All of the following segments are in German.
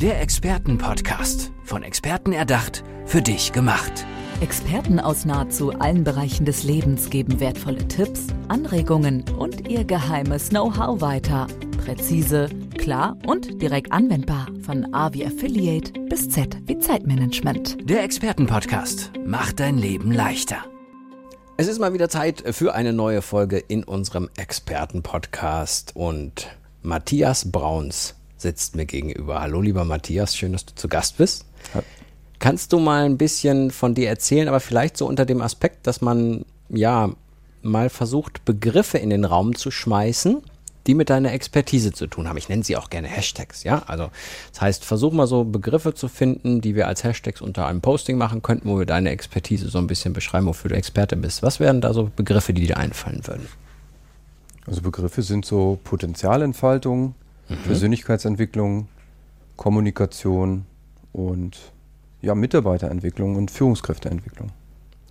Der Expertenpodcast. Von Experten erdacht, für dich gemacht. Experten aus nahezu allen Bereichen des Lebens geben wertvolle Tipps, Anregungen und ihr geheimes Know-how weiter. Präzise, klar und direkt anwendbar. Von A wie Affiliate bis Z wie Zeitmanagement. Der Expertenpodcast macht dein Leben leichter. Es ist mal wieder Zeit für eine neue Folge in unserem Expertenpodcast und Matthias Brauns sitzt mir gegenüber. Hallo lieber Matthias, schön, dass du zu Gast bist. Ja. Kannst du mal ein bisschen von dir erzählen, aber vielleicht so unter dem Aspekt, dass man ja mal versucht, Begriffe in den Raum zu schmeißen, die mit deiner Expertise zu tun haben. Ich nenne sie auch gerne Hashtags, ja. Also das heißt, versuch mal so Begriffe zu finden, die wir als Hashtags unter einem Posting machen könnten, wo wir deine Expertise so ein bisschen beschreiben, wofür du Experte bist. Was wären da so Begriffe, die dir einfallen würden? Also Begriffe sind so Potenzialentfaltung, mhm. Persönlichkeitsentwicklung, Kommunikation und ja, Mitarbeiterentwicklung und Führungskräfteentwicklung.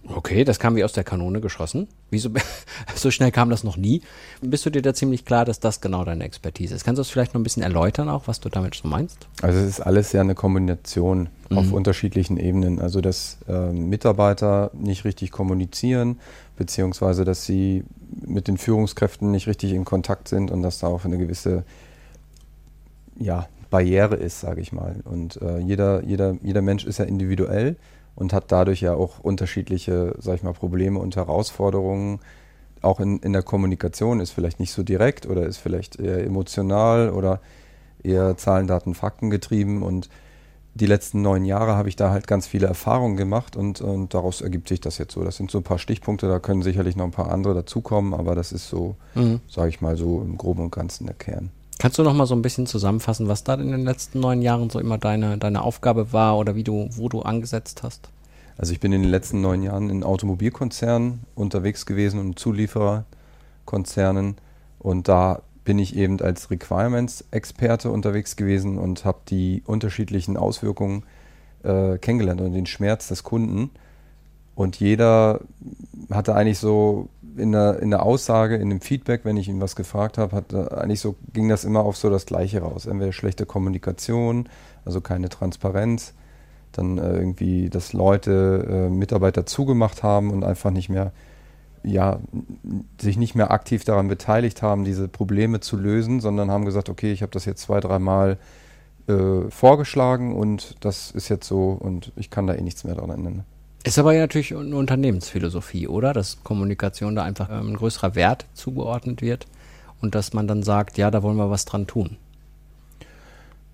Okay, das kam wie aus der Kanone geschossen. Wieso, so schnell kam das noch nie? Bist du dir da ziemlich klar, dass das genau deine Expertise ist? Kannst du das vielleicht noch ein bisschen erläutern auch, was du damit so meinst? Also es ist alles ja eine Kombination mhm. auf unterschiedlichen Ebenen. Also dass äh, Mitarbeiter nicht richtig kommunizieren, beziehungsweise dass sie mit den Führungskräften nicht richtig in Kontakt sind und dass da auch eine gewisse ja, Barriere ist, sage ich mal. Und äh, jeder, jeder, jeder Mensch ist ja individuell und hat dadurch ja auch unterschiedliche, sage ich mal, Probleme und Herausforderungen. Auch in, in der Kommunikation ist vielleicht nicht so direkt oder ist vielleicht eher emotional oder eher Zahlen, Daten, Fakten getrieben. Und die letzten neun Jahre habe ich da halt ganz viele Erfahrungen gemacht und, und daraus ergibt sich das jetzt so. Das sind so ein paar Stichpunkte, da können sicherlich noch ein paar andere dazukommen, aber das ist so, mhm. sage ich mal, so im Groben und Ganzen der Kern. Kannst du noch mal so ein bisschen zusammenfassen, was da in den letzten neun Jahren so immer deine, deine Aufgabe war oder wie du, wo du angesetzt hast? Also ich bin in den letzten neun Jahren in Automobilkonzernen unterwegs gewesen und Zuliefererkonzernen und da bin ich eben als Requirements-Experte unterwegs gewesen und habe die unterschiedlichen Auswirkungen äh, kennengelernt und den Schmerz des Kunden. Und jeder hatte eigentlich so in der, in der Aussage, in dem Feedback, wenn ich ihn was gefragt habe, hat eigentlich so, ging das immer auf so das Gleiche raus. Entweder schlechte Kommunikation, also keine Transparenz, dann äh, irgendwie, dass Leute, äh, Mitarbeiter zugemacht haben und einfach nicht mehr, ja, sich nicht mehr aktiv daran beteiligt haben, diese Probleme zu lösen, sondern haben gesagt, okay, ich habe das jetzt zwei, dreimal äh, vorgeschlagen und das ist jetzt so und ich kann da eh nichts mehr daran ändern. Ist aber ja natürlich eine Unternehmensphilosophie, oder? Dass Kommunikation da einfach ähm, ein größerer Wert zugeordnet wird und dass man dann sagt, ja, da wollen wir was dran tun.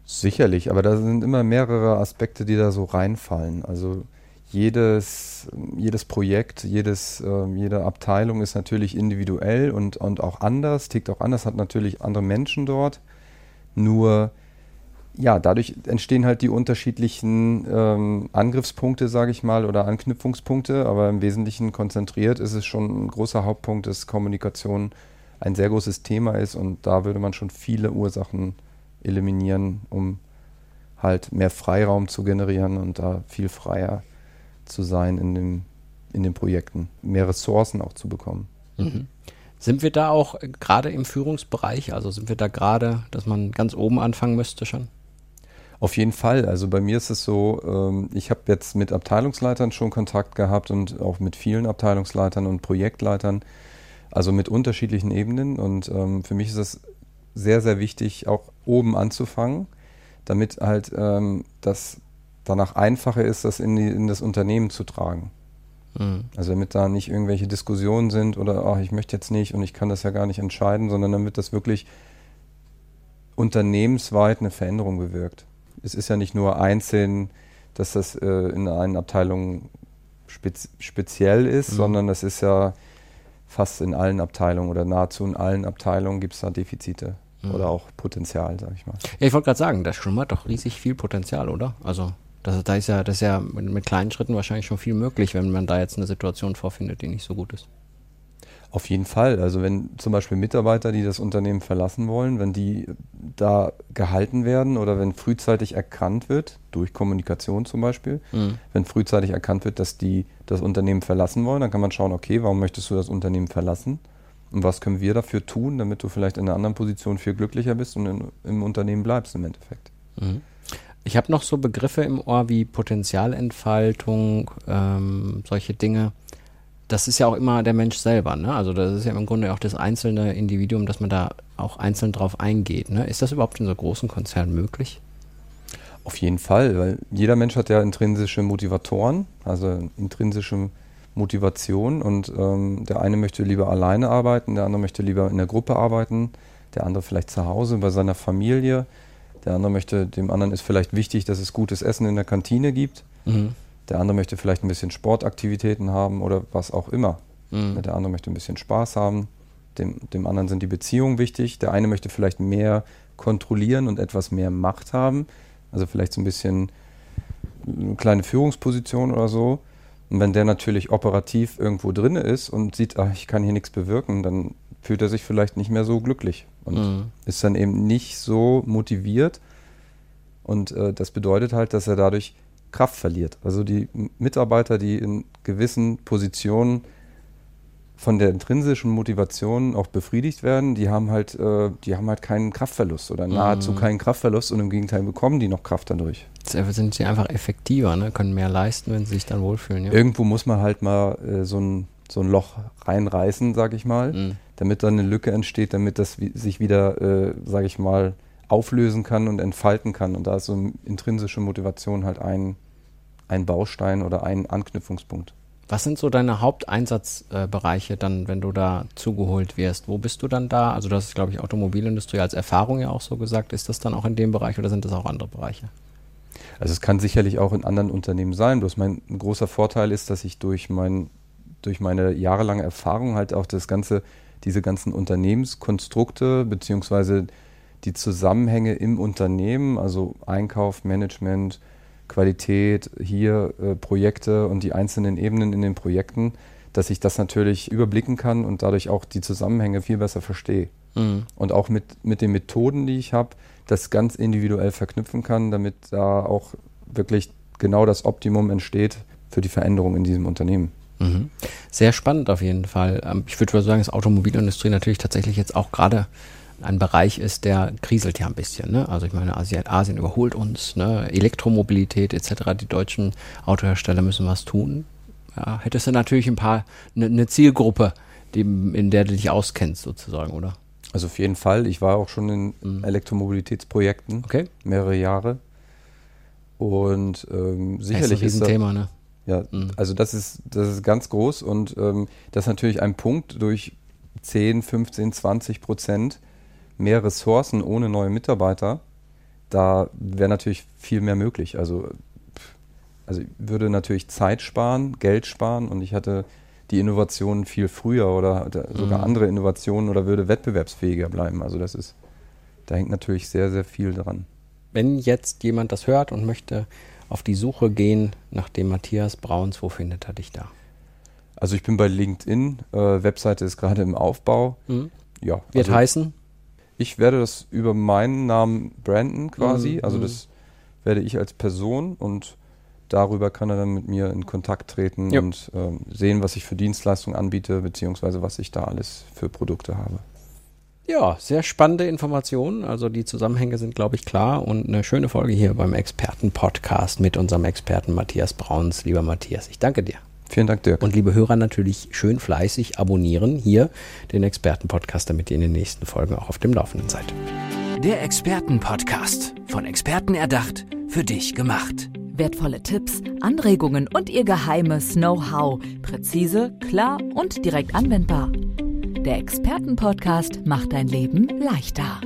Sicherlich, aber da sind immer mehrere Aspekte, die da so reinfallen. Also jedes, jedes Projekt, jedes, äh, jede Abteilung ist natürlich individuell und, und auch anders, tickt auch anders, hat natürlich andere Menschen dort. Nur ja, dadurch entstehen halt die unterschiedlichen ähm, Angriffspunkte, sage ich mal, oder Anknüpfungspunkte, aber im Wesentlichen konzentriert ist es schon ein großer Hauptpunkt, dass Kommunikation ein sehr großes Thema ist und da würde man schon viele Ursachen eliminieren, um halt mehr Freiraum zu generieren und da viel freier zu sein in, dem, in den Projekten, mehr Ressourcen auch zu bekommen. Mhm. Sind wir da auch gerade im Führungsbereich? Also sind wir da gerade, dass man ganz oben anfangen müsste schon? Auf jeden Fall. Also bei mir ist es so, ähm, ich habe jetzt mit Abteilungsleitern schon Kontakt gehabt und auch mit vielen Abteilungsleitern und Projektleitern, also mit unterschiedlichen Ebenen. Und ähm, für mich ist es sehr, sehr wichtig, auch oben anzufangen, damit halt ähm, das danach einfacher ist, das in, die, in das Unternehmen zu tragen. Mhm. Also damit da nicht irgendwelche Diskussionen sind oder ach, ich möchte jetzt nicht und ich kann das ja gar nicht entscheiden, sondern damit das wirklich unternehmensweit eine Veränderung bewirkt es ist ja nicht nur einzeln, dass das äh, in einer Abteilung spez speziell ist, mhm. sondern das ist ja fast in allen Abteilungen oder nahezu in allen Abteilungen gibt es da Defizite mhm. oder auch Potenzial, sag ich mal. Ja, ich wollte gerade sagen, das schlummert doch riesig viel Potenzial, oder? Also das, da ist ja, das ist ja mit, mit kleinen Schritten wahrscheinlich schon viel möglich, wenn man da jetzt eine Situation vorfindet, die nicht so gut ist. Auf jeden Fall. Also wenn zum Beispiel Mitarbeiter, die das Unternehmen verlassen wollen, wenn die da gehalten werden oder wenn frühzeitig erkannt wird, durch Kommunikation zum Beispiel, mhm. wenn frühzeitig erkannt wird, dass die das Unternehmen verlassen wollen, dann kann man schauen, okay, warum möchtest du das Unternehmen verlassen? Und was können wir dafür tun, damit du vielleicht in einer anderen Position viel glücklicher bist und in, im Unternehmen bleibst im Endeffekt? Mhm. Ich habe noch so Begriffe im Ohr wie Potenzialentfaltung, ähm, solche Dinge. Das ist ja auch immer der Mensch selber, ne? Also das ist ja im Grunde auch das einzelne Individuum, dass man da auch einzeln drauf eingeht. Ne? Ist das überhaupt in so großen Konzernen möglich? Auf jeden Fall, weil jeder Mensch hat ja intrinsische Motivatoren, also intrinsische Motivation und ähm, der eine möchte lieber alleine arbeiten, der andere möchte lieber in der Gruppe arbeiten, der andere vielleicht zu Hause bei seiner Familie, der andere möchte, dem anderen ist vielleicht wichtig, dass es gutes Essen in der Kantine gibt, mhm. Der andere möchte vielleicht ein bisschen Sportaktivitäten haben oder was auch immer. Mhm. Der andere möchte ein bisschen Spaß haben, dem, dem anderen sind die Beziehungen wichtig, der eine möchte vielleicht mehr kontrollieren und etwas mehr Macht haben also vielleicht so ein bisschen eine kleine Führungsposition oder so. Und wenn der natürlich operativ irgendwo drin ist und sieht, ach, ich kann hier nichts bewirken, dann fühlt er sich vielleicht nicht mehr so glücklich und mhm. ist dann eben nicht so motiviert. Und äh, das bedeutet halt, dass er dadurch Kraft verliert. Also die Mitarbeiter, die in gewissen Positionen von der intrinsischen Motivation auch befriedigt werden, die haben halt, äh, die haben halt keinen Kraftverlust oder nahezu mhm. keinen Kraftverlust und im Gegenteil bekommen die noch Kraft dadurch. Jetzt sind sie einfach effektiver, ne? können mehr leisten, wenn sie sich dann wohlfühlen. Ja? Irgendwo muss man halt mal äh, so, ein, so ein Loch reinreißen, sag ich mal, mhm. damit dann eine Lücke entsteht, damit das sich wieder, äh, sag ich mal, auflösen kann und entfalten kann. Und da ist so intrinsische Motivation halt ein, ein Baustein oder ein Anknüpfungspunkt. Was sind so deine Haupteinsatzbereiche dann, wenn du da zugeholt wirst? Wo bist du dann da? Also du hast, glaube ich, Automobilindustrie als Erfahrung ja auch so gesagt. Ist das dann auch in dem Bereich oder sind das auch andere Bereiche? Also es kann sicherlich auch in anderen Unternehmen sein. Bloß mein großer Vorteil ist, dass ich durch, mein, durch meine jahrelange Erfahrung halt auch das ganze, diese ganzen Unternehmenskonstrukte beziehungsweise die Zusammenhänge im Unternehmen, also Einkauf, Management, Qualität, hier äh, Projekte und die einzelnen Ebenen in den Projekten, dass ich das natürlich überblicken kann und dadurch auch die Zusammenhänge viel besser verstehe. Mhm. Und auch mit, mit den Methoden, die ich habe, das ganz individuell verknüpfen kann, damit da auch wirklich genau das Optimum entsteht für die Veränderung in diesem Unternehmen. Mhm. Sehr spannend auf jeden Fall. Ähm, ich würde sagen, dass Automobilindustrie natürlich tatsächlich jetzt auch gerade ein Bereich ist, der kriselt ja ein bisschen. Ne? Also ich meine, Asien, Asien überholt uns, ne? Elektromobilität etc. Die deutschen Autohersteller müssen was tun. Ja, hättest du natürlich ein paar, eine ne Zielgruppe, die, in der du dich auskennst sozusagen, oder? Also auf jeden Fall. Ich war auch schon in mhm. Elektromobilitätsprojekten okay. mehrere Jahre. Und ähm, sicherlich das ist ein Thema, ne? Ja, mhm. also das ist, das ist ganz groß und ähm, das ist natürlich ein Punkt durch 10, 15, 20 Prozent mehr Ressourcen ohne neue Mitarbeiter, da wäre natürlich viel mehr möglich. Also, also würde natürlich Zeit sparen, Geld sparen und ich hatte die Innovationen viel früher oder sogar mhm. andere Innovationen oder würde wettbewerbsfähiger bleiben. Also das ist, da hängt natürlich sehr, sehr viel dran. Wenn jetzt jemand das hört und möchte auf die Suche gehen nach dem Matthias Brauns, wo findet er dich da? Also ich bin bei LinkedIn, äh, Webseite ist gerade im Aufbau. Mhm. Ja, Wird also, heißen? Ich werde das über meinen Namen branden quasi. Mhm. Also das werde ich als Person und darüber kann er dann mit mir in Kontakt treten ja. und ähm, sehen, was ich für Dienstleistungen anbiete, beziehungsweise was ich da alles für Produkte habe. Ja, sehr spannende Informationen. Also die Zusammenhänge sind, glaube ich, klar und eine schöne Folge hier beim Experten-Podcast mit unserem Experten Matthias Brauns. Lieber Matthias, ich danke dir. Vielen Dank, Dirk. Und liebe Hörer, natürlich schön fleißig abonnieren hier den Experten-Podcast, damit ihr in den nächsten Folgen auch auf dem Laufenden seid. Der Experten-Podcast. Von Experten erdacht, für dich gemacht. Wertvolle Tipps, Anregungen und ihr geheimes Know-how. Präzise, klar und direkt anwendbar. Der Experten-Podcast macht dein Leben leichter.